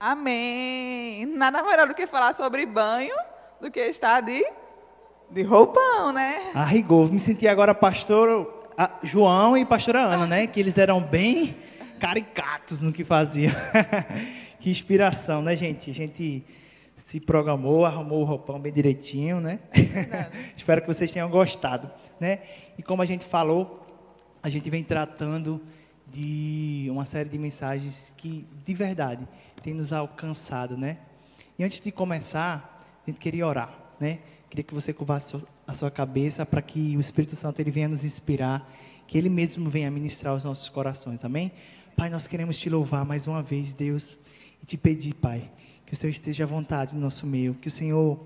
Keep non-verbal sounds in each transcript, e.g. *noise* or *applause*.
Amém. Nada melhor do que falar sobre banho do que estar de, de roupão, né? A rigor, me senti agora pastor João e pastora Ana, né? Que eles eram bem caricatos no que faziam. *laughs* que inspiração, né, gente? A gente se programou, arrumou o roupão bem direitinho, né? *laughs* Espero que vocês tenham gostado, né? E como a gente falou, a gente vem tratando de uma série de mensagens que, de verdade, tem nos alcançado, né? E antes de começar, a gente queria orar, né? Queria que você curvasse a sua cabeça para que o Espírito Santo ele venha nos inspirar, que ele mesmo venha ministrar os nossos corações. Amém? Pai, nós queremos te louvar mais uma vez, Deus, e te pedir, Pai, que o Senhor esteja à vontade no nosso meio, que o Senhor,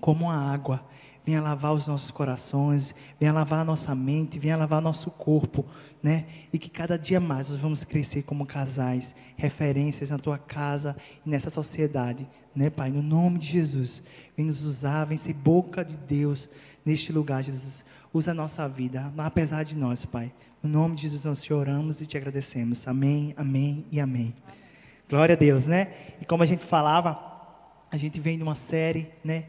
como a água, venha lavar os nossos corações, venha lavar a nossa mente, venha lavar nosso corpo, né? E que cada dia mais nós vamos crescer como casais, referências na tua casa e nessa sociedade, né, Pai? No nome de Jesus, vem nos usar, vem ser boca de Deus neste lugar, Jesus. Usa a nossa vida, apesar de nós, Pai. No nome de Jesus nós te oramos e te agradecemos. Amém, amém e amém. amém. Glória a Deus, né? E como a gente falava, a gente vem de uma série, né?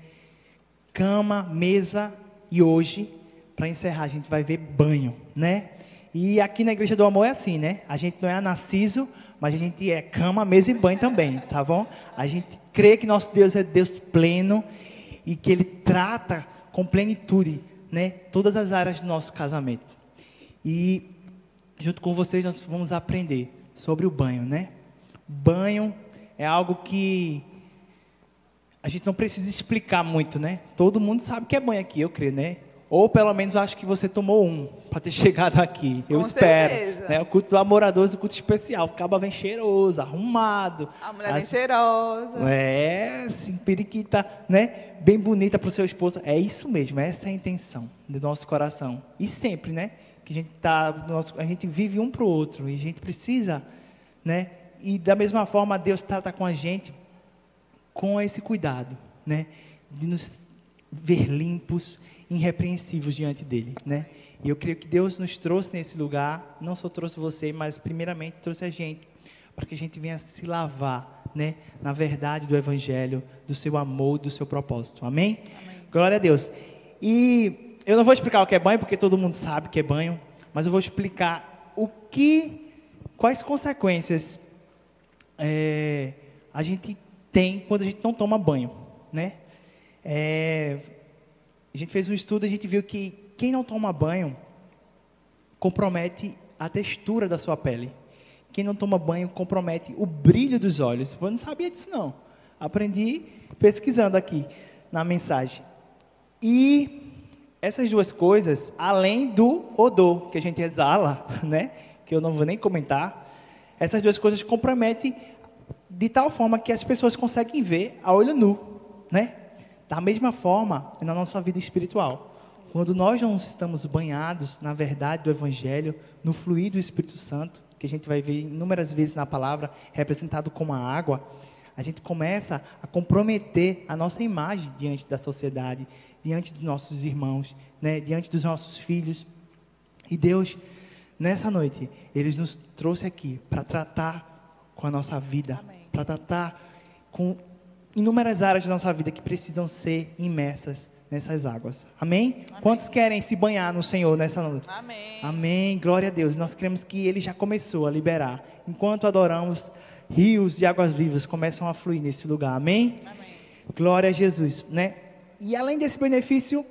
Cama, mesa e hoje, para encerrar, a gente vai ver banho, né? E aqui na Igreja do Amor é assim, né? A gente não é Narciso, mas a gente é cama, mesa e banho também, tá bom? A gente crê que nosso Deus é Deus pleno e que Ele trata com plenitude, né? Todas as áreas do nosso casamento. E junto com vocês nós vamos aprender sobre o banho, né? Banho é algo que a gente não precisa explicar muito, né? Todo mundo sabe que é banho aqui, eu creio, né? Ou pelo menos eu acho que você tomou um para ter *laughs* chegado aqui. Eu Com espero. Certeza. Né? O culto do amoradores do culto especial. Acaba bem cheiroso, arrumado. A mulher bem cheirosa. É, assim, periquita, né? Bem bonita para o seu esposo. É isso mesmo, essa é a intenção do nosso coração. E sempre, né? Que a gente tá, nosso, a gente vive um para o outro e a gente precisa, né? e da mesma forma Deus trata com a gente com esse cuidado, né? De nos ver limpos, irrepreensíveis diante dele, né? E eu creio que Deus nos trouxe nesse lugar, não só trouxe você, mas primeiramente trouxe a gente, para que a gente venha se lavar, né? Na verdade do Evangelho, do seu amor, do seu propósito. Amém? Amém? Glória a Deus. E eu não vou explicar o que é banho, porque todo mundo sabe que é banho, mas eu vou explicar o que, quais consequências é, a gente tem quando a gente não toma banho, né? É, a gente fez um estudo, a gente viu que quem não toma banho compromete a textura da sua pele. Quem não toma banho compromete o brilho dos olhos. Eu não sabia disso não. Aprendi pesquisando aqui na mensagem. E essas duas coisas, além do odor que a gente exala, *laughs* né, que eu não vou nem comentar, essas duas coisas comprometem de tal forma que as pessoas conseguem ver a olho nu, né? Da mesma forma, na nossa vida espiritual. Quando nós não estamos banhados na verdade do Evangelho, no fluir do Espírito Santo, que a gente vai ver inúmeras vezes na palavra, representado como a água, a gente começa a comprometer a nossa imagem diante da sociedade, diante dos nossos irmãos, né? diante dos nossos filhos. E Deus Nessa noite, Ele nos trouxe aqui para tratar com a nossa vida, para tratar com inúmeras áreas da nossa vida que precisam ser imersas nessas águas. Amém? Amém? Quantos querem se banhar no Senhor nessa noite? Amém. Amém. Glória a Deus. Nós cremos que Ele já começou a liberar. Enquanto adoramos, rios de águas vivas começam a fluir nesse lugar. Amém? Amém. Glória a Jesus, né? E além desse benefício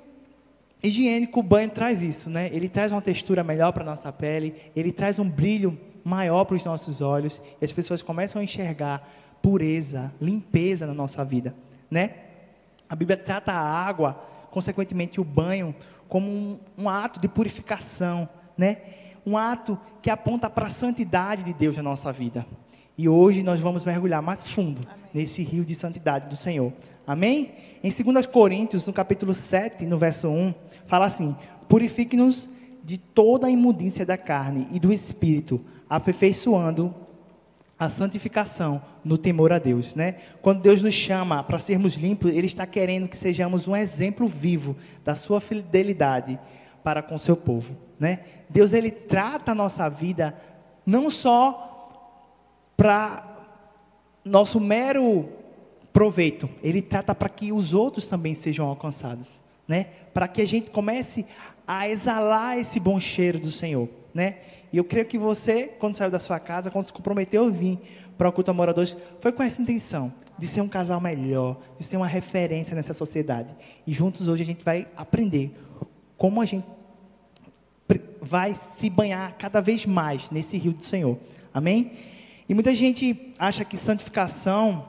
higiênico, o banho traz isso, né? Ele traz uma textura melhor para a nossa pele, ele traz um brilho maior para os nossos olhos, e as pessoas começam a enxergar pureza, limpeza na nossa vida, né? A Bíblia trata a água, consequentemente o banho, como um, um ato de purificação, né? Um ato que aponta para a santidade de Deus na nossa vida. E hoje nós vamos mergulhar mais fundo Amém. nesse rio de santidade do Senhor. Amém? Em 2 Coríntios, no capítulo 7, no verso 1, fala assim: Purifique-nos de toda a imundícia da carne e do espírito, aperfeiçoando a santificação no temor a Deus, né? Quando Deus nos chama para sermos limpos, Ele está querendo que sejamos um exemplo vivo da Sua fidelidade para com seu povo, né? Deus ele trata a nossa vida não só para nosso mero proveito, ele trata para que os outros também sejam alcançados, né? Para que a gente comece a exalar esse bom cheiro do Senhor, né? E eu creio que você, quando saiu da sua casa, quando se comprometeu a vir para o culto a moradores, foi com essa intenção de ser um casal melhor, de ser uma referência nessa sociedade. E juntos hoje a gente vai aprender como a gente vai se banhar cada vez mais nesse rio do Senhor. Amém? E muita gente acha que santificação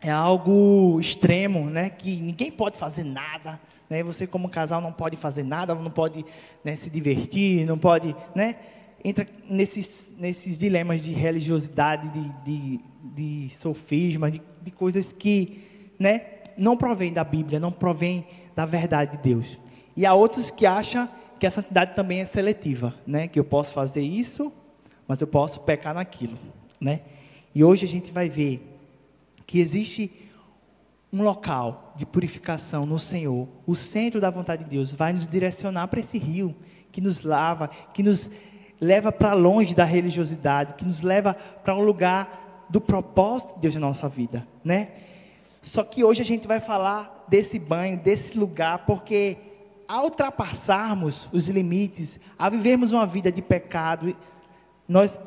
é algo extremo, né? Que ninguém pode fazer nada, né? Você como casal não pode fazer nada, não pode né, se divertir, não pode, né? Entra nesses, nesses dilemas de religiosidade, de, de, de sofisma, de, de coisas que, né? Não provém da Bíblia, não provém da verdade de Deus. E há outros que acham que a santidade também é seletiva, né? Que eu posso fazer isso, mas eu posso pecar naquilo, né? E hoje a gente vai ver que existe um local de purificação no Senhor. O centro da vontade de Deus vai nos direcionar para esse rio que nos lava, que nos leva para longe da religiosidade, que nos leva para um lugar do propósito de Deus na nossa vida, né? Só que hoje a gente vai falar desse banho, desse lugar, porque ao ultrapassarmos os limites, a vivermos uma vida de pecado, nós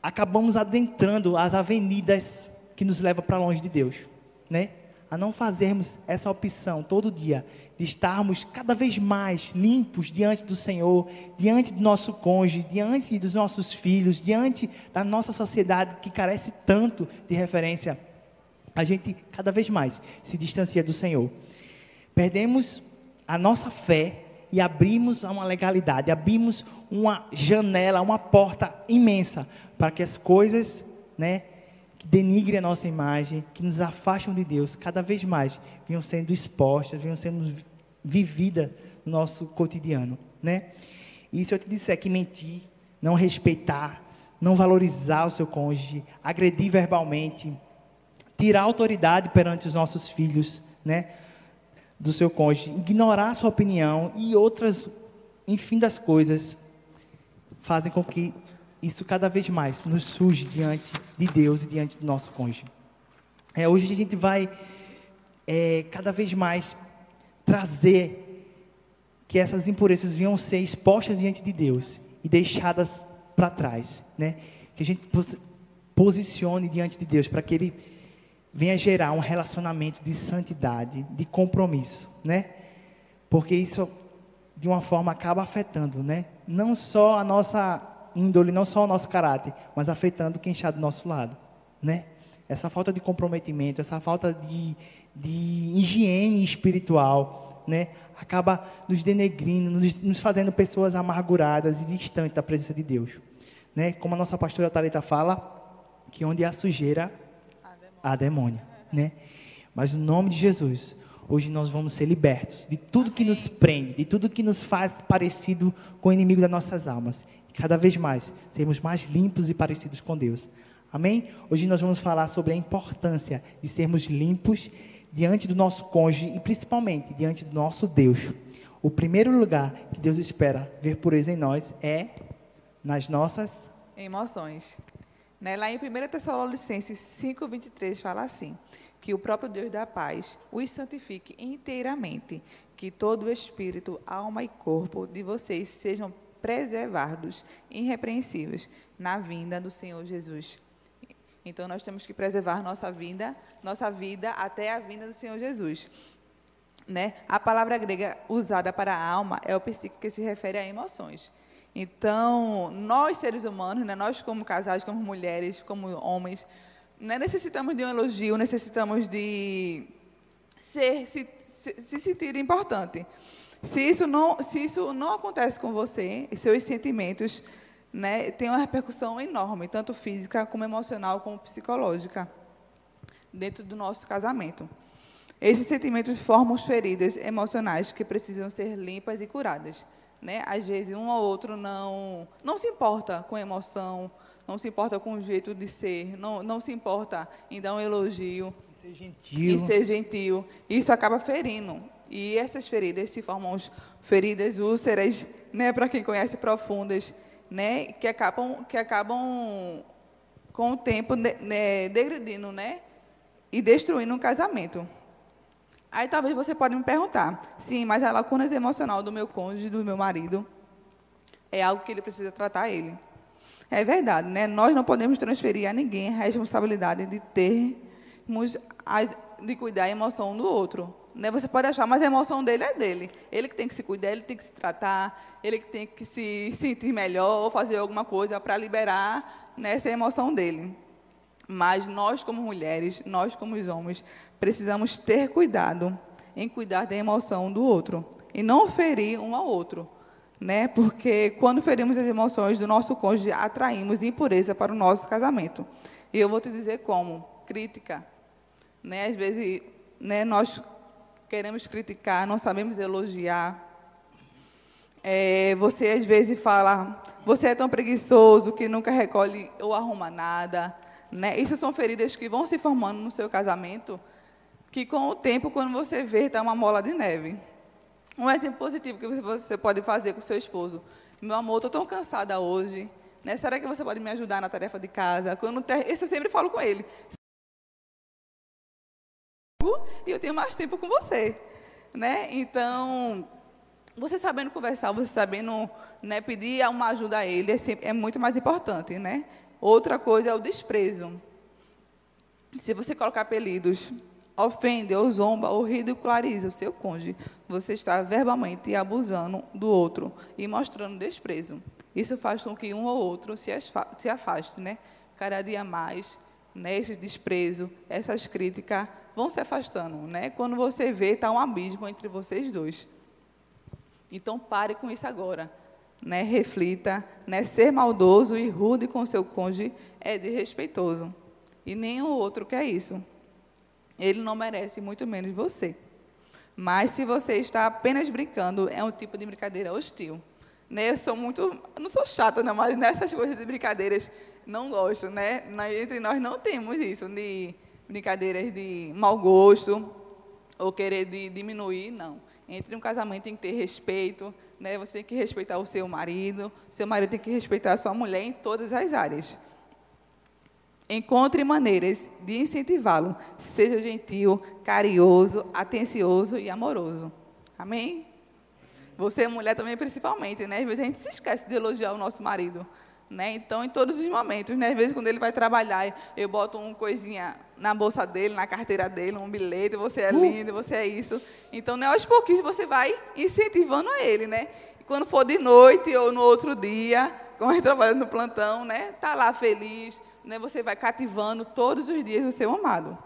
acabamos adentrando as avenidas que nos levam para longe de Deus, né? A não fazermos essa opção todo dia de estarmos cada vez mais limpos diante do Senhor, diante do nosso cônjuge, diante dos nossos filhos, diante da nossa sociedade que carece tanto de referência, a gente cada vez mais se distancia do Senhor. Perdemos a nossa fé e abrimos uma legalidade, abrimos uma janela, uma porta imensa para que as coisas, né, que denigrem a nossa imagem, que nos afastam de Deus, cada vez mais venham sendo expostas, venham sendo vividas no nosso cotidiano, né? E se eu te disser que mentir, não respeitar, não valorizar o seu cônjuge, agredir verbalmente, tirar autoridade perante os nossos filhos, né? do seu cônjuge, ignorar sua opinião e outras, enfim, das coisas, fazem com que isso cada vez mais nos surge diante de Deus e diante do nosso cônjuge. É, hoje a gente vai é, cada vez mais trazer que essas impurezas venham ser expostas diante de Deus e deixadas para trás, né? Que a gente posicione diante de Deus para que Ele venha gerar um relacionamento de santidade, de compromisso, né? Porque isso de uma forma acaba afetando, né? Não só a nossa índole, não só o nosso caráter, mas afetando quem está do nosso lado, né? Essa falta de comprometimento, essa falta de, de higiene espiritual, né? Acaba nos denegrindo, nos, nos fazendo pessoas amarguradas e distantes da presença de Deus, né? Como a nossa pastora Talita fala, que onde há sujeira a demônio, né? Mas no nome de Jesus, hoje nós vamos ser libertos de tudo que nos prende, de tudo que nos faz parecido com o inimigo das nossas almas. E cada vez mais sermos mais limpos e parecidos com Deus. Amém? Hoje nós vamos falar sobre a importância de sermos limpos diante do nosso cônjuge e principalmente diante do nosso Deus. O primeiro lugar que Deus espera ver pureza em nós é nas nossas emoções. Né? Lá em 1 Tessalonicenses 5,23 fala assim: que o próprio Deus da paz os santifique inteiramente, que todo o espírito, alma e corpo de vocês sejam preservados, irrepreensíveis, na vinda do Senhor Jesus. Então nós temos que preservar nossa vida, nossa vida até a vinda do Senhor Jesus. Né? A palavra grega usada para alma é o psique que se refere a emoções. Então, nós seres humanos, né, nós como casais, como mulheres, como homens, né, necessitamos de um elogio, necessitamos de ser, se, se, se sentir importante. Se isso não, se isso não acontece com você, seus sentimentos né, têm uma repercussão enorme, tanto física como emocional, como psicológica, dentro do nosso casamento. Esses sentimentos formam feridas emocionais que precisam ser limpas e curadas né? Às vezes um ou outro não não se importa com emoção, não se importa com o jeito de ser, não, não se importa em dar um elogio. E ser gentil. E ser gentil. Isso acaba ferindo. E essas feridas se formam feridas úlceras, né, para quem conhece profundas, né, que acabam que acabam com o tempo né, degredindo, né? E destruindo um casamento. Aí talvez você pode me perguntar, sim, mas a lacuna emocional do meu cônjuge, do meu marido, é algo que ele precisa tratar ele. É verdade, né? Nós não podemos transferir a ninguém a responsabilidade de termos, de cuidar da emoção do outro. Né? Você pode achar, mas a emoção dele é dele. Ele que tem que se cuidar, ele tem que se tratar, ele que tem que se sentir melhor ou fazer alguma coisa para liberar né, essa emoção dele. Mas nós, como mulheres, nós, como homens, precisamos ter cuidado em cuidar da emoção do outro e não ferir um ao outro né? Porque quando ferimos as emoções do nosso cônjuge, atraímos impureza para o nosso casamento. E eu vou te dizer como, crítica, né? Às vezes, né, nós queremos criticar, não sabemos elogiar. É, você às vezes fala, você é tão preguiçoso que nunca recolhe ou arruma nada, né? Isso são feridas que vão se formando no seu casamento, que com o tempo, quando você vê, está uma mola de neve. Um exemplo positivo que você pode fazer com seu esposo. Meu amor, estou tão cansada hoje. Né? Será que você pode me ajudar na tarefa de casa? Quando ter... Isso eu sempre falo com ele. E eu tenho mais tempo com você. Né? Então, você sabendo conversar, você sabendo né, pedir uma ajuda a ele, é, sempre, é muito mais importante. Né? Outra coisa é o desprezo. Se você colocar apelidos ofende ou zomba ou ridiculariza o seu cônjuge, você está verbalmente abusando do outro e mostrando desprezo. Isso faz com que um ou outro se afaste, né? Cada dia mais, né? Esse desprezo, essas críticas vão se afastando, né? Quando você vê, está um abismo entre vocês dois. Então pare com isso agora, né? Reflita, né? Ser maldoso e rude com seu cônjuge é desrespeitoso. E o outro quer isso. Ele não merece, muito menos você. Mas se você está apenas brincando, é um tipo de brincadeira hostil. Né? Eu sou muito, não sou chata, não, mas nessas coisas de brincadeiras não gosto, né? Entre nós não temos isso de brincadeiras de mau gosto ou querer de diminuir, não. Entre um casamento tem que ter respeito, né? Você tem que respeitar o seu marido, seu marido tem que respeitar a sua mulher em todas as áreas. Encontre maneiras de incentivá-lo. Seja gentil, carinhoso, atencioso e amoroso. Amém? Você, mulher, também, principalmente, né? Às vezes a gente se esquece de elogiar o nosso marido. Né? Então, em todos os momentos, né? às vezes quando ele vai trabalhar, eu boto uma coisinha na bolsa dele, na carteira dele, um bilhete, você é uh. lindo, você é isso. Então, né, aos pouquinhos você vai incentivando a ele, né? E quando for de noite ou no outro dia, como ele trabalha no plantão, né? Tá lá feliz, né, você vai cativando todos os dias o seu amado.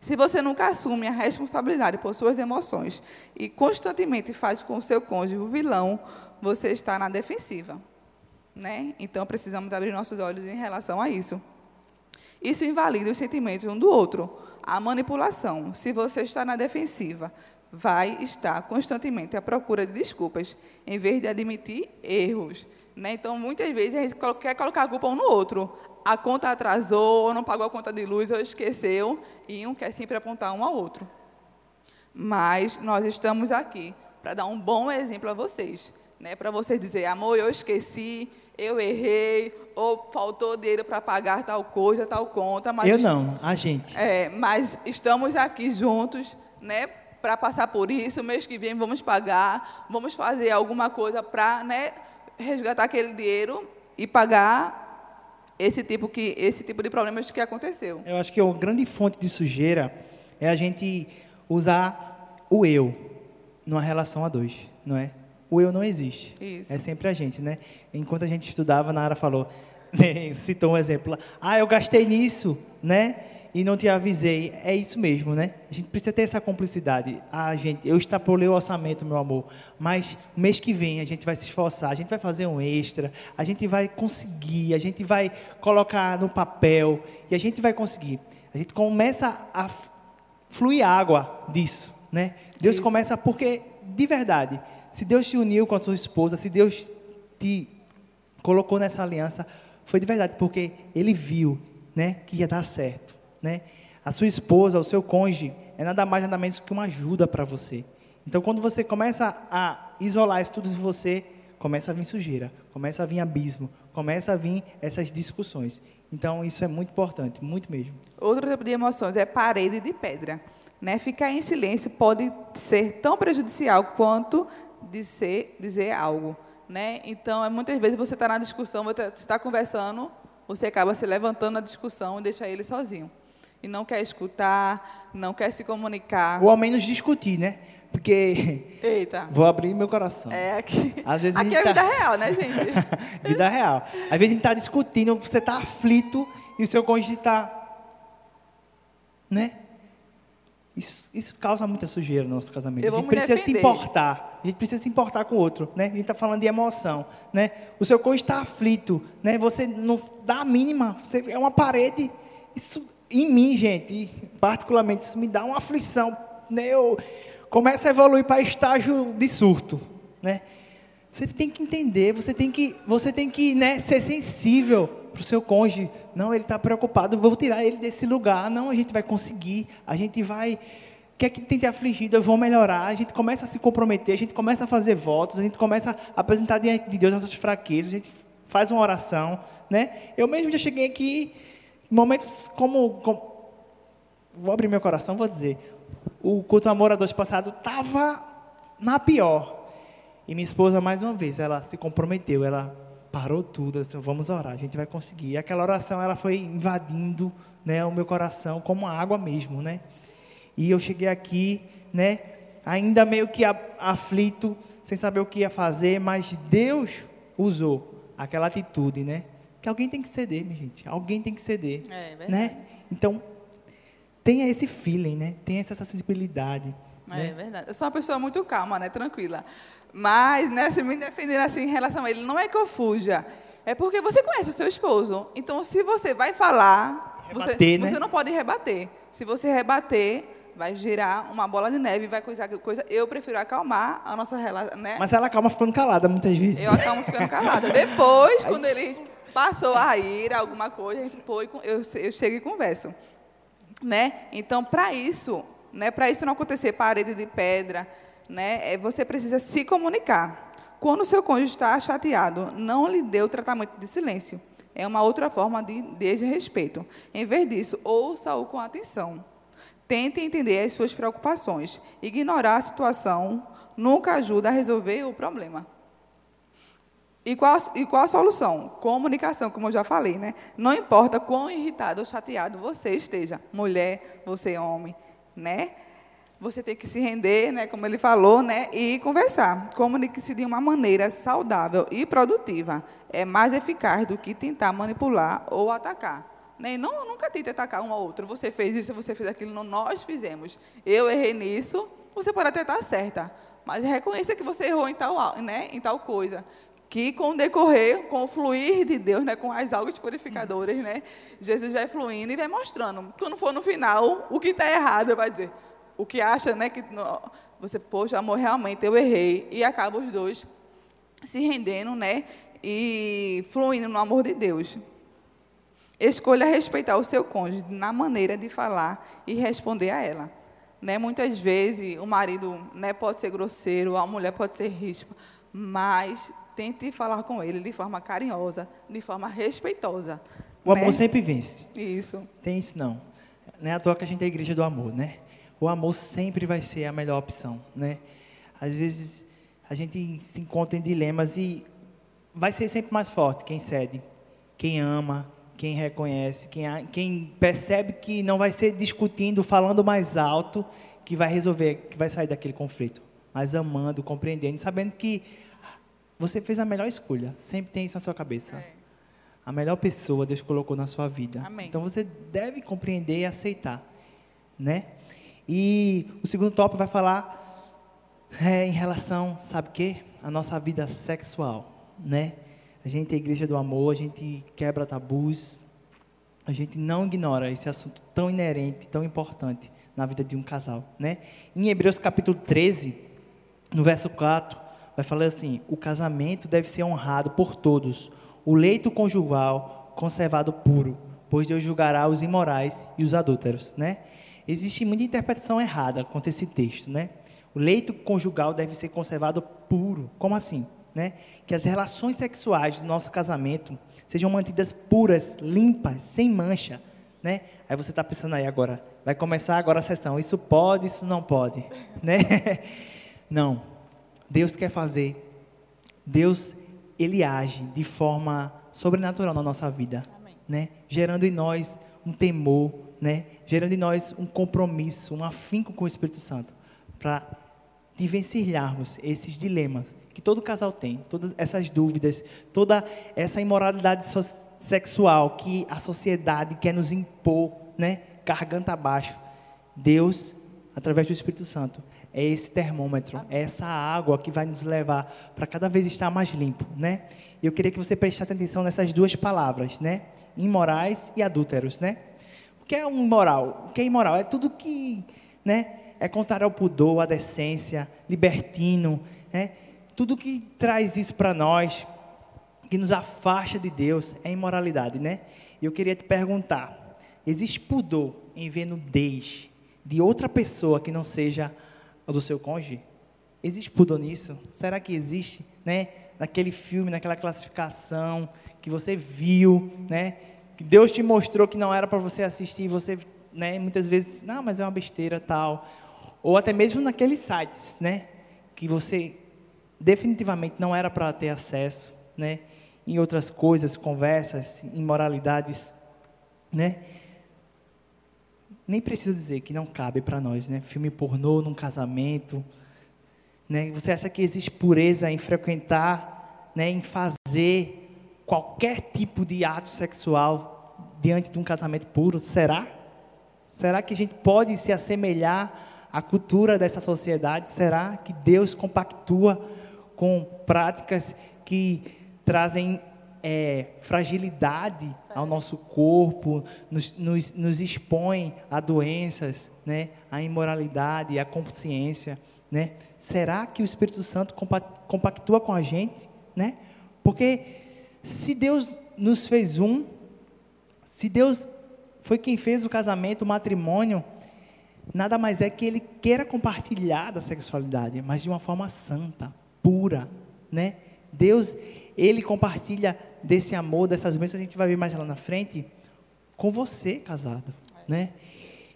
Se você nunca assume a responsabilidade por suas emoções e constantemente faz com o seu cônjuge o vilão, você está na defensiva. Né? Então, precisamos abrir nossos olhos em relação a isso. Isso invalida os sentimentos um do outro. A manipulação, se você está na defensiva, vai estar constantemente à procura de desculpas, em vez de admitir erros. Né? Então, muitas vezes, a gente quer colocar a culpa um no outro a conta atrasou, ou não pagou a conta de luz, ou esqueceu, e um quer sempre apontar um ao outro. Mas nós estamos aqui para dar um bom exemplo a vocês, né? Para vocês dizer, amor, eu esqueci, eu errei, ou faltou dinheiro para pagar tal coisa, tal conta. Mas eu não, a gente. É, mas estamos aqui juntos, né? Para passar por isso, mês que vem vamos pagar, vamos fazer alguma coisa para, né? Resgatar aquele dinheiro e pagar esse tipo, que, esse tipo de problemas que aconteceu. Eu acho que uma grande fonte de sujeira é a gente usar o eu numa relação a dois, não é? O eu não existe. Isso. É sempre a gente, né? Enquanto a gente estudava, Nara falou, *laughs* citou um exemplo. Ah, eu gastei nisso, né? e não te avisei. É isso mesmo, né? A gente precisa ter essa cumplicidade. Ah, gente, eu extrapolei o orçamento, meu amor, mas mês que vem a gente vai se esforçar, a gente vai fazer um extra, a gente vai conseguir, a gente vai colocar no papel e a gente vai conseguir. A gente começa a fluir água disso, né? Deus isso. começa porque de verdade, se Deus te uniu com a sua esposa, se Deus te colocou nessa aliança, foi de verdade porque ele viu, né, que ia dar certo né? A sua esposa, o seu cônjuge, é nada mais nada menos que uma ajuda para você. Então, quando você começa a isolar isso tudo de você, começa a vir sujeira, começa a vir abismo, começa a vir essas discussões. Então, isso é muito importante, muito mesmo. Outro tipo de emoções é parede de pedra. Né? Ficar em silêncio pode ser tão prejudicial quanto dizer, dizer algo. Né? Então, é, muitas vezes você está na discussão, você está conversando, você acaba se levantando na discussão e deixa ele sozinho. E não quer escutar, não quer se comunicar. Ou ao menos discutir, né? Porque. *laughs* Eita. Vou abrir meu coração. É aqui. Às vezes aqui a é gente vida tá- real, né, *laughs* gente? Vida real. Às vezes a gente está discutindo, você está aflito e o seu cônjuge está. Né? Isso, isso causa muita sujeira no nosso casamento. Eu a gente precisa se importar. A gente precisa se importar com o outro. Né? A gente está falando de emoção. Né? O seu cônjuge está aflito. Né? Você não dá a mínima. Você é uma parede. Isso, em mim, gente, particularmente, isso me dá uma aflição. Né? Eu começo a evoluir para estágio de surto. Né? Você tem que entender, você tem que, você tem que né, ser sensível para o seu cônjuge. Não, ele está preocupado, vou tirar ele desse lugar. Não, a gente vai conseguir, a gente vai. Quer que tem te afligido, eu vou melhorar. A gente começa a se comprometer, a gente começa a fazer votos, a gente começa a apresentar diante de Deus as nossas fraquezas, a gente faz uma oração. Né? Eu mesmo já cheguei aqui, em momentos como, como vou abrir meu coração, vou dizer. O culto amor a dois passado estava na pior. E minha esposa, mais uma vez, ela se comprometeu, ela parou tudo, disse, vamos orar, a gente vai conseguir. E aquela oração, ela foi invadindo né, o meu coração como água mesmo, né? E eu cheguei aqui, né, ainda meio que aflito, sem saber o que ia fazer, mas Deus usou aquela atitude, né? Que alguém tem que ceder, minha gente, alguém tem que ceder, É, verdade. né? Então, tenha esse feeling, né? Tenha essa sensibilidade. É né? verdade. Eu sou uma pessoa muito calma, né? Tranquila. Mas, né, se me defendendo assim em relação a ele, não é que eu fuja. É porque você conhece o seu esposo. Então, se você vai falar, você, Rebater, né? você não pode rebater. Se você rebater, vai girar uma bola de neve, vai coisar coisa. Eu prefiro acalmar a nossa relação, né? Mas ela acaba ficando calada muitas vezes. Eu acalmo ficando calada. Depois, *laughs* quando ele passou a rir, alguma coisa, a gente põe, com- eu, eu chego e converso. Né? Então, para isso, né, para isso não acontecer parede de pedra, né, é, você precisa se comunicar. Quando o seu cônjuge está chateado, não lhe dê o tratamento de silêncio. É uma outra forma de desrespeito. Em vez disso, ouça-o com atenção. Tente entender as suas preocupações. Ignorar a situação nunca ajuda a resolver o problema. E qual, e qual a solução? Comunicação, como eu já falei, né? Não importa quão irritado ou chateado você esteja, mulher, você homem, né? Você tem que se render, né, como ele falou, né, e conversar. Comunique-se de uma maneira saudável e produtiva. É mais eficaz do que tentar manipular ou atacar. Né? Não, nunca tente atacar um ao outro. Você fez isso, você fez aquilo. Não, nós fizemos. Eu errei nisso. Você pode até estar certa, mas reconheça que você errou em tal, al- né, em tal coisa. Que com o decorrer, com o fluir de Deus, né, com as águas purificadoras, né, Jesus vai fluindo e vai mostrando. Quando for no final, o que está errado, vai dizer. O que acha, né, que você, poxa, amor, realmente eu errei. E acaba os dois se rendendo, né, e fluindo no amor de Deus. Escolha respeitar o seu cônjuge na maneira de falar e responder a ela. Né? Muitas vezes o marido né, pode ser grosseiro, a mulher pode ser ríspida, mas tente falar com ele de forma carinhosa, de forma respeitosa. O amor né? sempre vence. Isso. Tem isso não. Não é à toa que a gente é a igreja do amor, né? O amor sempre vai ser a melhor opção, né? Às vezes a gente se encontra em dilemas e vai ser sempre mais forte quem cede, quem ama, quem reconhece, quem, quem percebe que não vai ser discutindo, falando mais alto, que vai resolver, que vai sair daquele conflito. Mas amando, compreendendo, sabendo que você fez a melhor escolha. Sempre tem isso na sua cabeça. É. A melhor pessoa Deus colocou na sua vida. Amém. Então você deve compreender e aceitar, né? E o segundo tópico vai falar é, em relação, sabe o quê? A nossa vida sexual, né? A gente é igreja do amor, a gente quebra tabus, a gente não ignora esse assunto tão inerente, tão importante na vida de um casal, né? Em Hebreus capítulo 13, no verso 4, vai falar assim: o casamento deve ser honrado por todos, o leito conjugal conservado puro, pois Deus julgará os imorais e os adúlteros, né? Existe muita interpretação errada a esse texto, né? O leito conjugal deve ser conservado puro. Como assim? Né? Que as relações sexuais do nosso casamento sejam mantidas puras, limpas, sem mancha, né? Aí você está pensando aí agora, vai começar agora a sessão, isso pode, isso não pode, *laughs* né? Não, Deus quer fazer, Deus, Ele age de forma sobrenatural na nossa vida, Amém. né? Gerando em nós um temor, né? Gerando em nós um compromisso, um afinco com o Espírito Santo, para vivenciarmos esses dilemas que todo casal tem, todas essas dúvidas, toda essa imoralidade so sexual que a sociedade quer nos impor, né? Garganta abaixo. Deus, através do Espírito Santo, é esse termômetro, é essa água que vai nos levar para cada vez estar mais limpo, né? E eu queria que você prestasse atenção nessas duas palavras, né? Imorais e adúlteros, né? O que é um imoral? O que é imoral? É tudo que, né? É contrário ao pudor, à decência, libertino, né? Tudo que traz isso para nós, que nos afasta de Deus, é imoralidade, né? E eu queria te perguntar: existe pudor em ver nudez de outra pessoa que não seja a do seu cônjuge? Existe pudor nisso? Será que existe, né? Naquele filme, naquela classificação que você viu, né? Que Deus te mostrou que não era para você assistir, você, né? Muitas vezes, não, mas é uma besteira tal. Ou até mesmo naqueles sites, né? Que você definitivamente não era para ter acesso, né? Em outras coisas, conversas, imoralidades, né? Nem preciso dizer que não cabe para nós, né? Filme pornô num casamento, né? Você acha que existe pureza em frequentar, né? Em fazer qualquer tipo de ato sexual diante de um casamento puro? Será? Será que a gente pode se assemelhar à cultura dessa sociedade? Será que Deus compactua com práticas que trazem é, fragilidade ao nosso corpo, nos, nos, nos expõem a doenças, né, a imoralidade, a consciência, né? Será que o Espírito Santo compactua com a gente, né? Porque se Deus nos fez um, se Deus foi quem fez o casamento, o matrimônio, nada mais é que Ele queira compartilhar da sexualidade, mas de uma forma santa, pura, né? Deus, ele compartilha desse amor, dessas bênçãos, a gente vai ver mais lá na frente, com você, casado, né?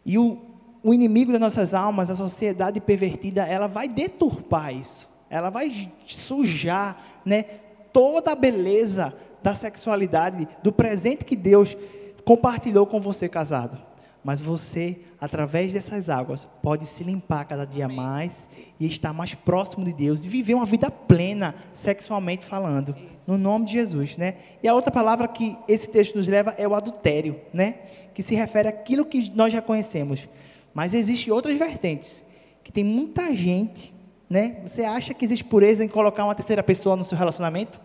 E o, o inimigo das nossas almas, a sociedade pervertida, ela vai deturpar isso. Ela vai sujar, né, toda a beleza da sexualidade, do presente que Deus compartilhou com você, casado. Mas você através dessas águas, pode se limpar cada dia mais e estar mais próximo de Deus e viver uma vida plena, sexualmente falando, no nome de Jesus, né? E a outra palavra que esse texto nos leva é o adultério, né? Que se refere àquilo que nós já conhecemos. Mas existem outras vertentes, que tem muita gente, né? Você acha que existe pureza em colocar uma terceira pessoa no seu relacionamento?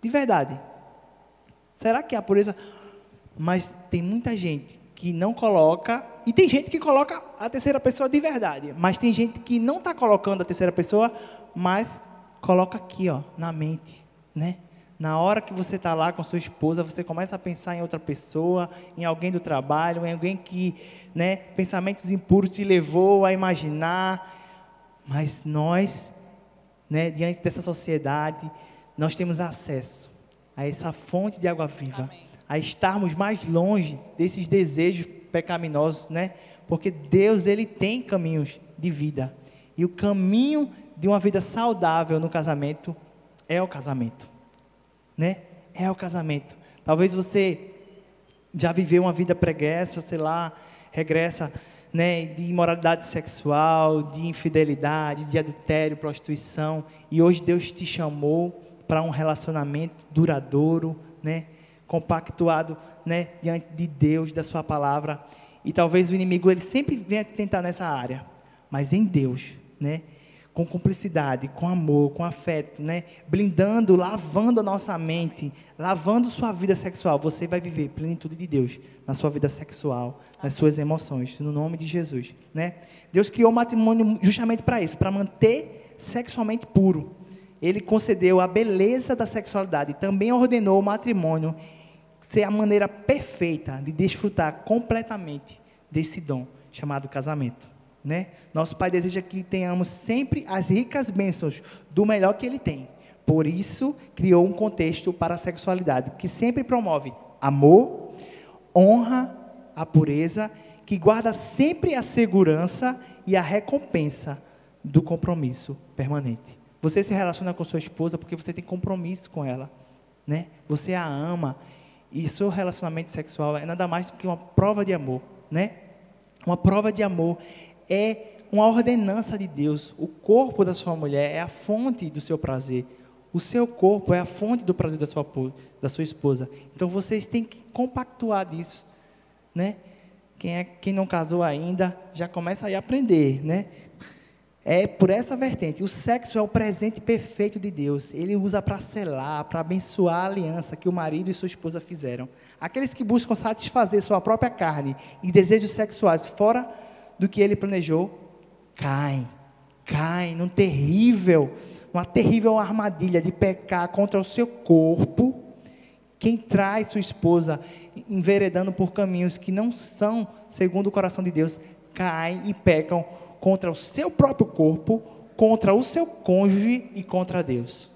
De verdade. Será que há pureza? Mas tem muita gente que não coloca, e tem gente que coloca a terceira pessoa de verdade, mas tem gente que não está colocando a terceira pessoa, mas coloca aqui, ó, na mente, né? Na hora que você está lá com sua esposa, você começa a pensar em outra pessoa, em alguém do trabalho, em alguém que, né, pensamentos impuros te levou a imaginar. Mas nós, né, diante dessa sociedade, nós temos acesso a essa fonte de água viva. Amém a estarmos mais longe desses desejos pecaminosos, né? Porque Deus ele tem caminhos de vida. E o caminho de uma vida saudável no casamento é o casamento, né? É o casamento. Talvez você já viveu uma vida pregressa, sei lá, regressa, né, de imoralidade sexual, de infidelidade, de adultério, prostituição, e hoje Deus te chamou para um relacionamento duradouro, né? Compactuado né, diante de Deus, da sua palavra. E talvez o inimigo ele sempre venha tentar nessa área, mas em Deus, né? Com cumplicidade, com amor, com afeto, né? Blindando, lavando a nossa mente, lavando sua vida sexual. Você vai viver plenitude de Deus na sua vida sexual, nas suas emoções, no nome de Jesus, né? Deus criou o matrimônio justamente para isso, para manter sexualmente puro. Ele concedeu a beleza da sexualidade, também ordenou o matrimônio ser a maneira perfeita de desfrutar completamente desse dom chamado casamento. Né? Nosso Pai deseja que tenhamos sempre as ricas bênçãos do melhor que Ele tem, Por isso, criou um contexto para a sexualidade que sempre promove amor, honra, a pureza, que guarda sempre a segurança e a recompensa do compromisso permanente. Você se relaciona com sua esposa porque você tem compromisso com ela, né? Você a ama e seu relacionamento sexual é nada mais do que uma prova de amor, né? Uma prova de amor é uma ordenança de Deus. O corpo da sua mulher é a fonte do seu prazer. O seu corpo é a fonte do prazer da sua, da sua esposa. Então vocês têm que compactuar disso, né? Quem, é, quem não casou ainda já começa a aprender, né? É por essa vertente. O sexo é o presente perfeito de Deus. Ele usa para selar, para abençoar a aliança que o marido e sua esposa fizeram. Aqueles que buscam satisfazer sua própria carne e desejos sexuais fora do que ele planejou, caem, caem num terrível uma terrível armadilha de pecar contra o seu corpo, quem traz sua esposa enveredando por caminhos que não são segundo o coração de Deus, caem e pecam contra o seu próprio corpo, contra o seu cônjuge e contra Deus.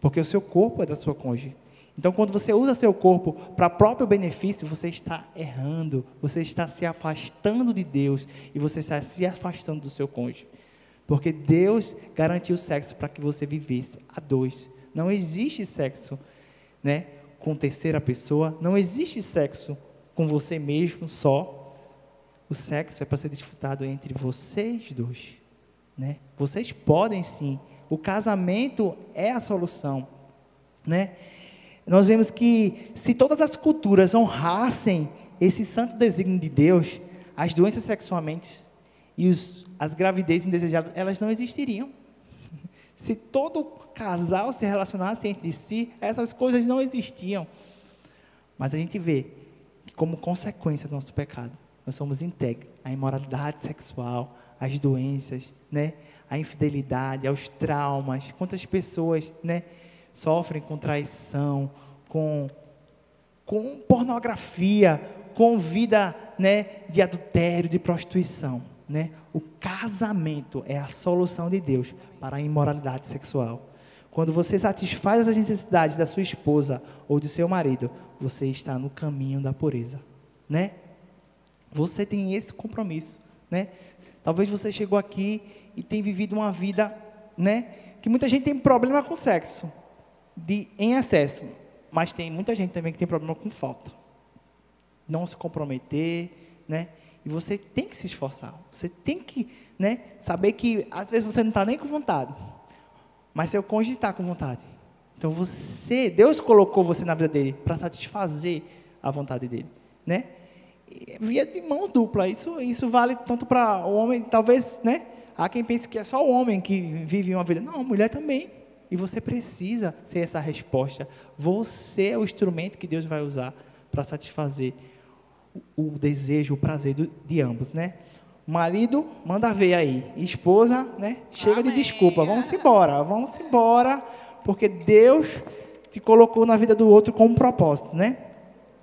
Porque o seu corpo é da sua cônjuge. Então, quando você usa seu corpo para próprio benefício, você está errando, você está se afastando de Deus e você está se afastando do seu cônjuge. Porque Deus garantiu o sexo para que você vivesse a dois. Não existe sexo né, com terceira pessoa, não existe sexo com você mesmo só. O sexo é para ser disputado entre vocês dois. Né? Vocês podem sim. O casamento é a solução. Né? Nós vemos que se todas as culturas honrassem esse santo desígnio de Deus, as doenças sexualmente e os, as gravidezes indesejadas, elas não existiriam. *laughs* Se todo casal se relacionasse entre si, essas coisas não existiam. Mas a gente vê que, como consequência do nosso pecado, nós somos integros à imoralidade sexual, às doenças, né? à infidelidade, aos traumas. Quantas pessoas né, sofrem com traição, com, com pornografia, com vida né, de adultério, de prostituição. Né? O casamento é a solução de Deus para a imoralidade sexual. Quando você satisfaz as necessidades da sua esposa ou de seu marido, você está no caminho da pureza, né? Você tem esse compromisso, né? Talvez você chegou aqui e tem vivido uma vida, né? Que muita gente tem problema com sexo, de em excesso, mas tem muita gente também que tem problema com falta. Não se comprometer, né? E você tem que se esforçar. Você tem que né, saber que às vezes você não está nem com vontade. Mas seu cônjuge está com vontade. Então você, Deus colocou você na vida dele para satisfazer a vontade dele, né? Via de mão dupla. Isso, isso vale tanto para o homem, talvez, né? Há quem pense que é só o homem que vive uma vida. Não, a mulher também. E você precisa ser essa resposta. Você é o instrumento que Deus vai usar para satisfazer o desejo, o prazer do, de ambos, né? Marido, manda ver aí. Esposa, né? Chega Amém. de desculpa. Vamos embora, vamos embora, porque Deus te colocou na vida do outro com um propósito, né?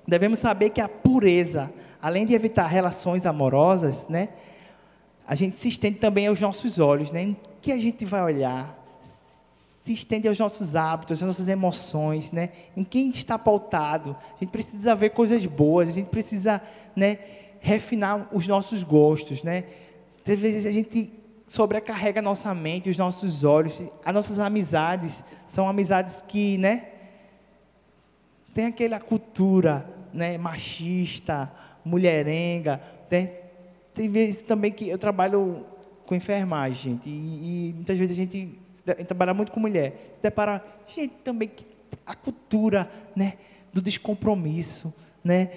Devemos saber que a pureza, além de evitar relações amorosas, né? A gente se estende também aos nossos olhos, né? Em que a gente vai olhar? se estende aos nossos hábitos, às nossas emoções, né? Em quem está pautado. A gente precisa ver coisas boas, a gente precisa, né, refinar os nossos gostos, né? Às vezes a gente sobrecarrega a nossa mente, os nossos olhos, as nossas amizades são amizades que, né, tem aquela cultura, né, machista, mulherenga, tem, tem vezes também que eu trabalho com enfermagem, gente, e, e muitas vezes a gente trabalhar muito com mulher, se depara, gente, também que a cultura, né, do descompromisso, né?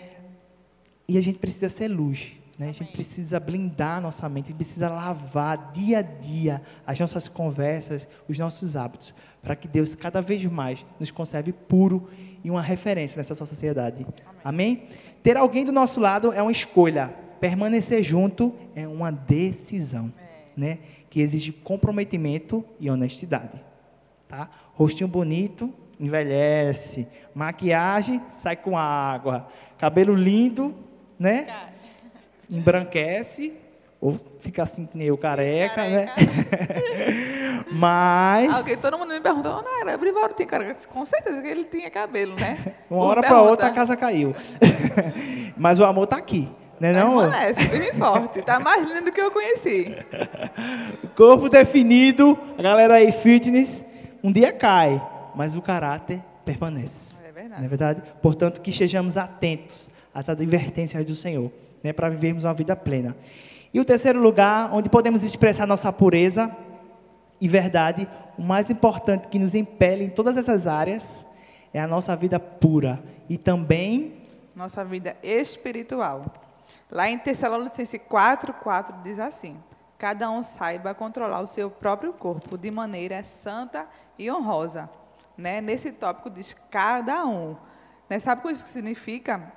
E a gente precisa ser luz, né? A gente precisa blindar a nossa mente, a gente precisa lavar dia a dia as nossas conversas, os nossos hábitos, para que Deus cada vez mais nos conserve puro e uma referência nessa sociedade. Amém? Amém? Ter alguém do nosso lado é uma escolha, permanecer junto é uma decisão, é. né? que exige comprometimento e honestidade. Tá? Rostinho bonito, envelhece. Maquiagem, sai com água. Cabelo lindo, né? Embranquece. Ou fica assim que nem eu, careca, né? careca. *laughs* né? Mas. Ah, todo mundo perguntam, oh, Nara, Brivaldo tem cara? Com certeza que ele tinha cabelo, né? *laughs* Uma hora para outra a casa caiu. *laughs* Mas o amor está aqui. Né não? Permanece, firme e forte. Está mais lindo do que eu conheci. *laughs* Corpo definido, a galera aí fitness, um dia cai, mas o caráter permanece. É verdade. Não é verdade? Portanto, que estejamos atentos às advertências do Senhor, né, para vivermos uma vida plena. E o terceiro lugar, onde podemos expressar nossa pureza e verdade, o mais importante que nos impele em todas essas áreas é a nossa vida pura e também nossa vida espiritual. Lá em Tessalonicenses 4, 4 diz assim: Cada um saiba controlar o seu próprio corpo de maneira santa e honrosa. Né? Nesse tópico diz cada um. Né? Sabe o que isso significa?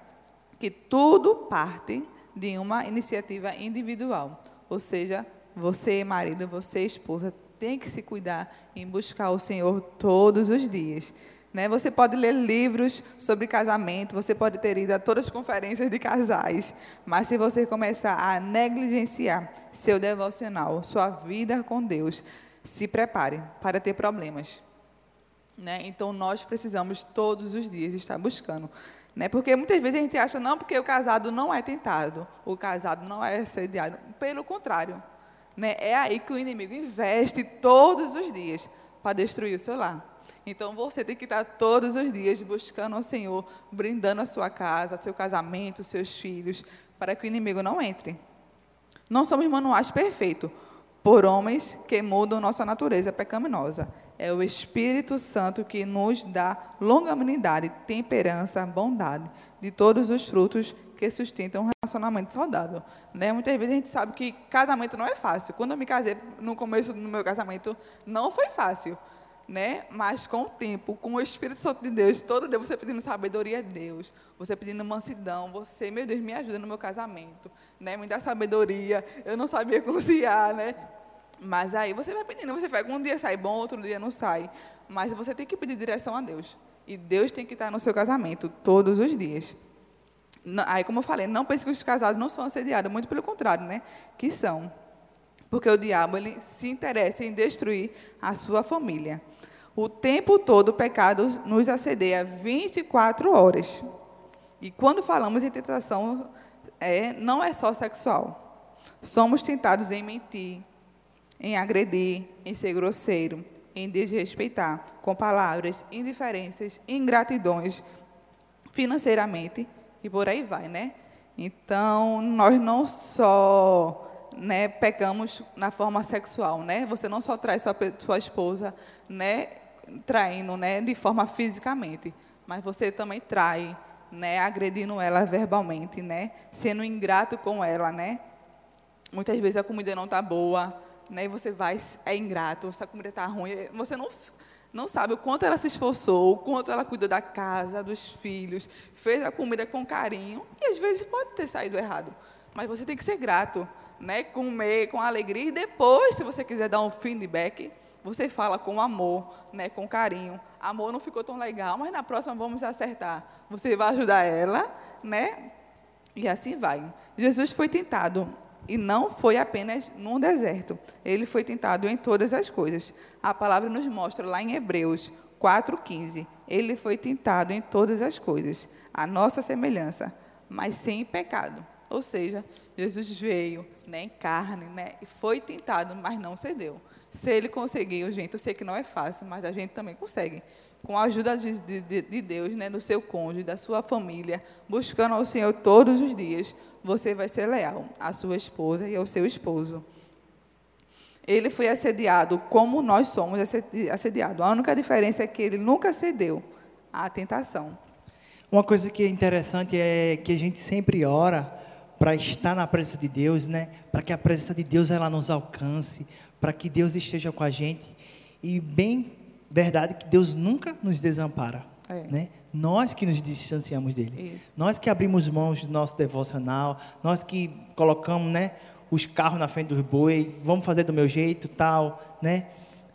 Que tudo parte de uma iniciativa individual. Ou seja, você, marido, você, esposa, tem que se cuidar em buscar o Senhor todos os dias. Né? Você pode ler livros sobre casamento, você pode ter ido a todas as conferências de casais, mas se você começar a negligenciar seu devocional, sua vida com Deus, se prepare para ter problemas. Né? Então, nós precisamos todos os dias estar buscando. Né? Porque muitas vezes a gente acha, não, porque o casado não é tentado, o casado não é assediado. Pelo contrário. Né? É aí que o inimigo investe todos os dias para destruir o seu lar. Então você tem que estar todos os dias buscando ao Senhor, brindando a sua casa, seu casamento, seus filhos, para que o inimigo não entre. Não somos manuais perfeitos, por homens que mudam nossa natureza pecaminosa. É o Espírito Santo que nos dá longanimidade, temperança, bondade, de todos os frutos que sustentam um relacionamento saudável. Né? Muitas vezes a gente sabe que casamento não é fácil. Quando eu me casei, no começo do meu casamento, não foi fácil. Né? Mas com o tempo, com o Espírito Santo de Deus, todo dia você pedindo sabedoria a Deus, você pedindo mansidão, você, meu Deus, me ajuda no meu casamento, né? Me dá sabedoria. Eu não sabia *laughs* cozinhar, né? Mas aí você vai pedindo, você vai, um dia sai bom, outro dia não sai. Mas você tem que pedir direção a Deus. E Deus tem que estar no seu casamento todos os dias. Aí, como eu falei, não pense que os casados não são assediados, muito pelo contrário, né? Que são. Porque o diabo ele se interessa em destruir a sua família. O tempo todo o pecado nos assedia 24 horas. E quando falamos em tentação, é, não é só sexual. Somos tentados em mentir, em agredir, em ser grosseiro, em desrespeitar, com palavras, indiferenças, ingratidões, financeiramente e por aí vai, né? Então, nós não só né, pecamos na forma sexual, né? Você não só traz sua, sua esposa, né, traindo, né, de forma fisicamente, mas você também trai, né, agredindo ela verbalmente, né, sendo ingrato com ela, né? Muitas vezes a comida não está boa, né? E você vai, é ingrato, essa comida está ruim, você não, não sabe o quanto ela se esforçou, o quanto ela cuidou da casa, dos filhos, fez a comida com carinho, e às vezes pode ter saído errado, mas você tem que ser grato, né? Comer com alegria, e depois, se você quiser dar um feedback, você fala com amor, né? Com carinho. Amor não ficou tão legal, mas na próxima vamos acertar. Você vai ajudar ela, né? E assim vai. Jesus foi tentado e não foi apenas num deserto. Ele foi tentado em todas as coisas. A palavra nos mostra lá em Hebreus 4,15. Ele foi tentado em todas as coisas, a nossa semelhança, mas sem pecado. Ou seja, Jesus veio né, em carne né, e foi tentado, mas não cedeu. Se ele conseguiu, gente, eu sei que não é fácil, mas a gente também consegue. Com a ajuda de, de, de Deus, né, do seu cônjuge, da sua família, buscando ao Senhor todos os dias, você vai ser leal à sua esposa e ao seu esposo. Ele foi assediado como nós somos assediados. A única diferença é que ele nunca cedeu à tentação. Uma coisa que é interessante é que a gente sempre ora para estar na presença de Deus, né? Para que a presença de Deus ela nos alcance, para que Deus esteja com a gente. E bem verdade que Deus nunca nos desampara, é. né? Nós que nos distanciamos dele. Isso. Nós que abrimos mãos do nosso devocional, nós que colocamos, né, os carros na frente dos boi, vamos fazer do meu jeito, tal, né?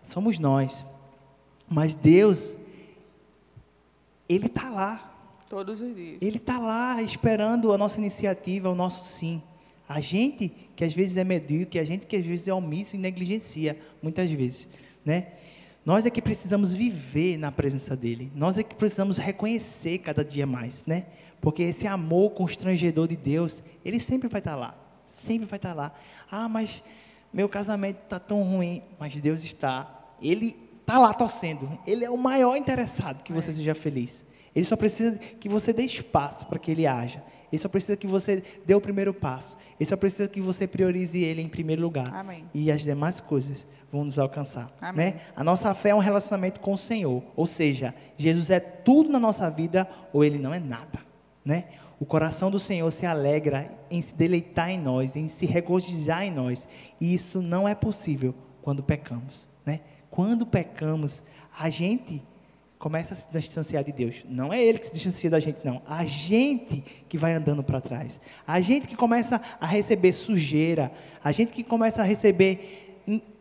Somos nós. Mas Deus ele está lá. Todos os dias. Ele está lá esperando a nossa iniciativa, o nosso sim. A gente que às vezes é medíocre, a gente que às vezes é omisso e negligencia, muitas vezes, né? Nós é que precisamos viver na presença dele. Nós é que precisamos reconhecer cada dia mais, né? Porque esse amor constrangedor de Deus, ele sempre vai estar lá. Sempre vai estar lá. Ah, mas meu casamento está tão ruim. Mas Deus está. Ele está lá torcendo. Ele é o maior interessado que você é. seja feliz. Ele só precisa que você dê espaço para que ele haja. Ele só precisa que você dê o primeiro passo. Ele só precisa que você priorize ele em primeiro lugar. Amém. E as demais coisas vão nos alcançar. Né? A nossa fé é um relacionamento com o Senhor. Ou seja, Jesus é tudo na nossa vida ou ele não é nada. Né? O coração do Senhor se alegra em se deleitar em nós, em se regozijar em nós. E isso não é possível quando pecamos. Né? Quando pecamos, a gente começa a se distanciar de Deus. Não é Ele que se distancia da gente, não. A gente que vai andando para trás. A gente que começa a receber sujeira. A gente que começa a receber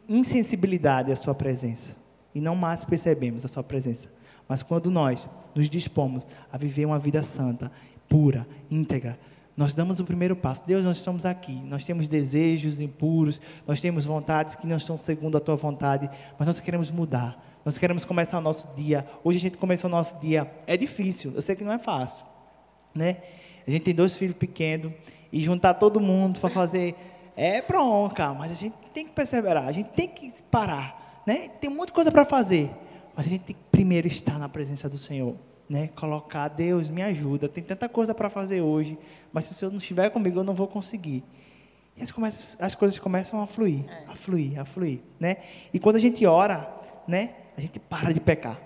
insensibilidade à Sua presença. E não mais percebemos a Sua presença. Mas quando nós nos dispomos a viver uma vida santa, pura, íntegra, nós damos o primeiro passo. Deus, nós estamos aqui. Nós temos desejos impuros, nós temos vontades que não estão segundo a tua vontade, mas nós queremos mudar. Nós queremos começar o nosso dia. Hoje a gente começou o nosso dia. É difícil, eu sei que não é fácil. Né? A gente tem dois filhos pequenos e juntar todo mundo para fazer é bronca, mas a gente tem que perseverar, a gente tem que parar. Né? Tem muita coisa para fazer, mas a gente tem que primeiro estar na presença do Senhor. Né? Colocar, Deus, me ajuda, tem tanta coisa para fazer hoje, mas se o Senhor não estiver comigo, eu não vou conseguir. E as, começam, as coisas começam a fluir, é. a fluir, a fluir. Né? E quando a gente ora, né? a gente para de pecar.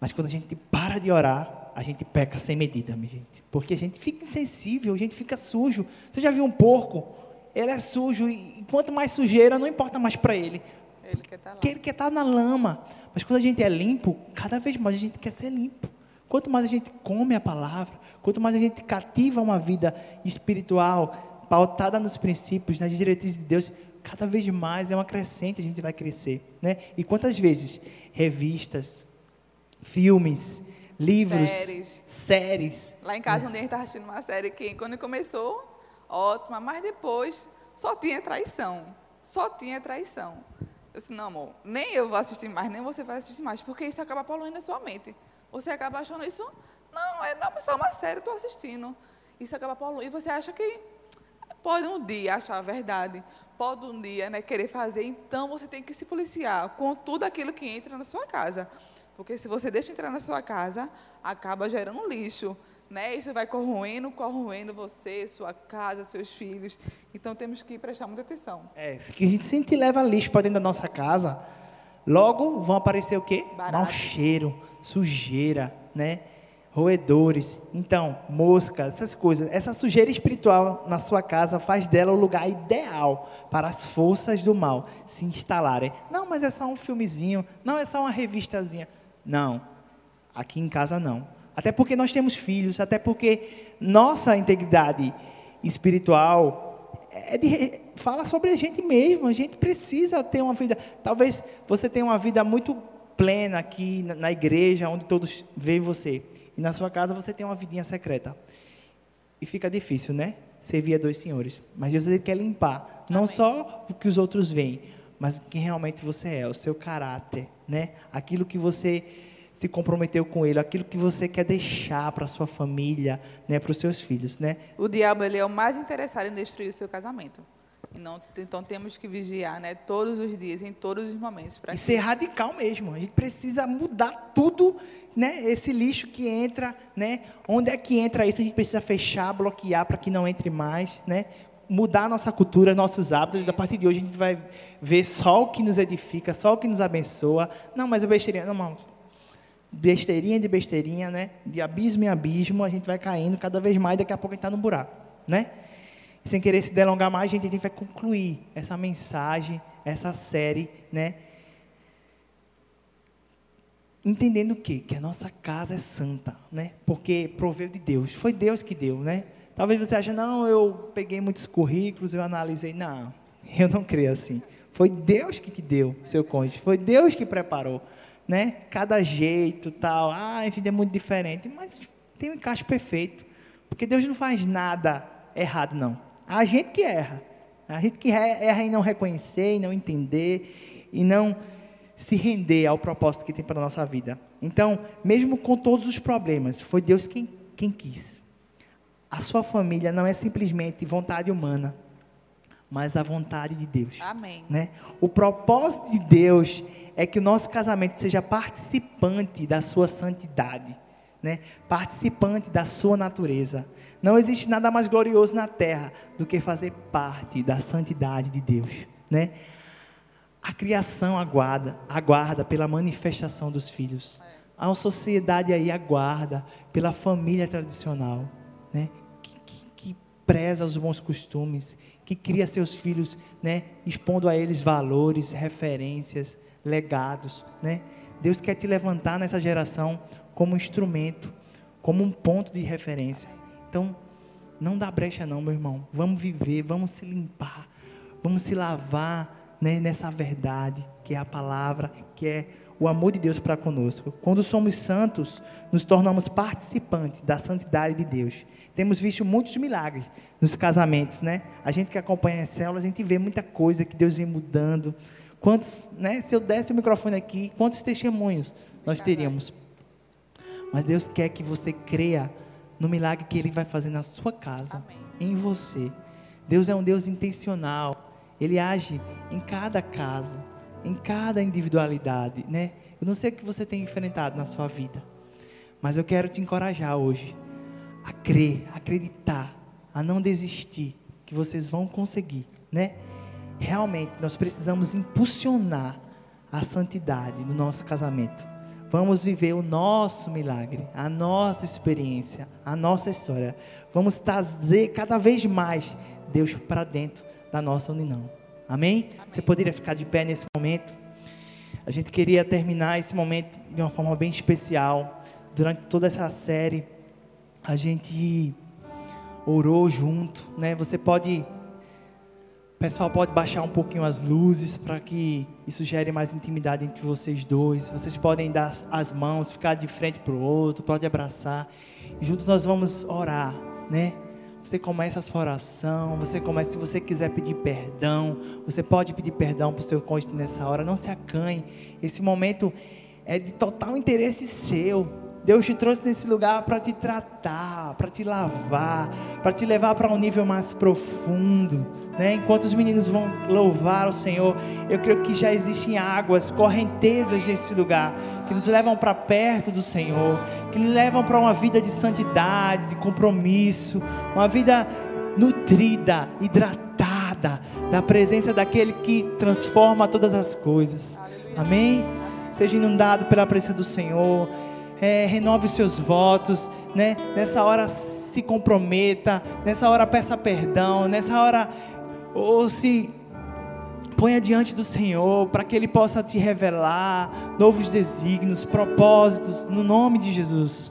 Mas quando a gente para de orar, a gente peca sem medida, minha gente. Porque a gente fica insensível, a gente fica sujo. Você já viu um porco? Ele é sujo e quanto mais sujeira, não importa mais para ele. Ele quer estar tá lá. ele quer estar tá na lama. Mas quando a gente é limpo, cada vez mais a gente quer ser limpo. Quanto mais a gente come a palavra, quanto mais a gente cativa uma vida espiritual, pautada nos princípios, nas diretrizes de Deus, cada vez mais é uma crescente, a gente vai crescer. Né? E quantas vezes revistas, filmes, livros, séries. séries Lá em casa, né? um dia a gente estava assistindo uma série que, quando começou, ótima, mas depois só tinha traição. Só tinha traição. Eu disse, não, amor, nem eu vou assistir mais, nem você vai assistir mais, porque isso acaba poluindo a sua mente. Você acaba achando isso, não, é não, mas é uma série, estou assistindo. Isso acaba poluindo. E você acha que pode um dia achar a verdade, pode um dia né, querer fazer, então você tem que se policiar com tudo aquilo que entra na sua casa. Porque se você deixa entrar na sua casa, acaba gerando lixo. Né? Isso vai corroendo, corroendo você, sua casa, seus filhos. Então temos que prestar muita atenção. É, se a gente sempre leva lixo para dentro da nossa casa, logo vão aparecer o quê? Barato. Mau cheiro, sujeira, né? roedores, então, moscas, essas coisas. Essa sujeira espiritual na sua casa faz dela o lugar ideal para as forças do mal se instalarem. Não, mas é só um filmezinho, não é só uma revistazinha. Não, aqui em casa não. Até porque nós temos filhos, até porque nossa integridade espiritual é de, fala sobre a gente mesmo. A gente precisa ter uma vida. Talvez você tenha uma vida muito plena aqui na, na igreja, onde todos veem você e na sua casa você tem uma vidinha secreta. E fica difícil, né? Servir a dois senhores. Mas Deus ele quer limpar, não Amém. só o que os outros veem, mas quem realmente você é, o seu caráter, né? Aquilo que você se comprometeu com ele, aquilo que você quer deixar para sua família, né, para os seus filhos, né? O diabo ele é o mais interessado em destruir o seu casamento. Não, então temos que vigiar, né, todos os dias, em todos os momentos. E que... ser radical mesmo. A gente precisa mudar tudo, né, esse lixo que entra, né, onde é que entra isso? A gente precisa fechar, bloquear para que não entre mais, né? Mudar a nossa cultura, nossos hábitos. Da partir de hoje a gente vai ver só o que nos edifica, só o que nos abençoa. Não, mas a besteirinha, não, não. Besteirinha de besteirinha, né? De abismo em abismo, a gente vai caindo cada vez mais. Daqui a pouco a gente está no buraco, né? sem querer se delongar mais, a gente vai concluir essa mensagem, essa série, né? Entendendo o quê? Que a nossa casa é santa, né? Porque proveu de Deus. Foi Deus que deu, né? Talvez você ache, não, eu peguei muitos currículos, eu analisei. Não, eu não creio assim. Foi Deus que te deu, seu cônjuge. Foi Deus que preparou, né? Cada jeito, tal. Ah, enfim, é muito diferente. Mas tem um encaixe perfeito. Porque Deus não faz nada errado, não. A gente que erra. A gente que erra em não reconhecer, em não entender, e não se render ao propósito que tem para a nossa vida. Então, mesmo com todos os problemas, foi Deus quem, quem quis. A sua família não é simplesmente vontade humana, mas a vontade de Deus. Amém. Né? O propósito de Deus é que o nosso casamento seja participante da sua santidade, né? participante da sua natureza. Não existe nada mais glorioso na terra do que fazer parte da santidade de Deus. Né? A criação aguarda, aguarda pela manifestação dos filhos. A sociedade aí aguarda pela família tradicional, né? que, que, que preza os bons costumes, que cria seus filhos, né? expondo a eles valores, referências, legados. Né? Deus quer te levantar nessa geração como instrumento, como um ponto de referência. Então, não dá brecha não, meu irmão. Vamos viver, vamos se limpar, vamos se lavar né, nessa verdade, que é a palavra, que é o amor de Deus para conosco. Quando somos santos, nos tornamos participantes da santidade de Deus. Temos visto muitos milagres nos casamentos, né? A gente que acompanha a célula, a gente vê muita coisa que Deus vem mudando. Quantos, né? Se eu desse o microfone aqui, quantos testemunhos nós teríamos? Mas Deus quer que você creia no milagre que Ele vai fazer na sua casa, Amém. em você. Deus é um Deus intencional. Ele age em cada casa, em cada individualidade, né? Eu não sei o que você tem enfrentado na sua vida, mas eu quero te encorajar hoje a crer, a acreditar, a não desistir, que vocês vão conseguir, né? Realmente, nós precisamos impulsionar a santidade no nosso casamento. Vamos viver o nosso milagre, a nossa experiência, a nossa história. Vamos trazer cada vez mais Deus para dentro da nossa união. Amém? Amém? Você poderia ficar de pé nesse momento? A gente queria terminar esse momento de uma forma bem especial. Durante toda essa série, a gente orou junto, né? Você pode pessoal pode baixar um pouquinho as luzes para que isso gere mais intimidade entre vocês dois. Vocês podem dar as mãos, ficar de frente para o outro, pode abraçar. E juntos nós vamos orar, né? Você começa a sua oração, você começa, se você quiser pedir perdão, você pode pedir perdão para o seu cônjuge nessa hora, não se acanhe. Esse momento é de total interesse seu. Deus te trouxe nesse lugar para te tratar, para te lavar, para te levar para um nível mais profundo. Né? Enquanto os meninos vão louvar o Senhor, eu creio que já existem águas, correntezas nesse lugar, que nos levam para perto do Senhor, que nos levam para uma vida de santidade, de compromisso, uma vida nutrida, hidratada, da presença daquele que transforma todas as coisas. Amém? Seja inundado pela presença do Senhor. É, renove os seus votos, né? Nessa hora se comprometa, nessa hora peça perdão, nessa hora ou se ponha diante do Senhor para que Ele possa te revelar novos desígnios, propósitos, no nome de Jesus.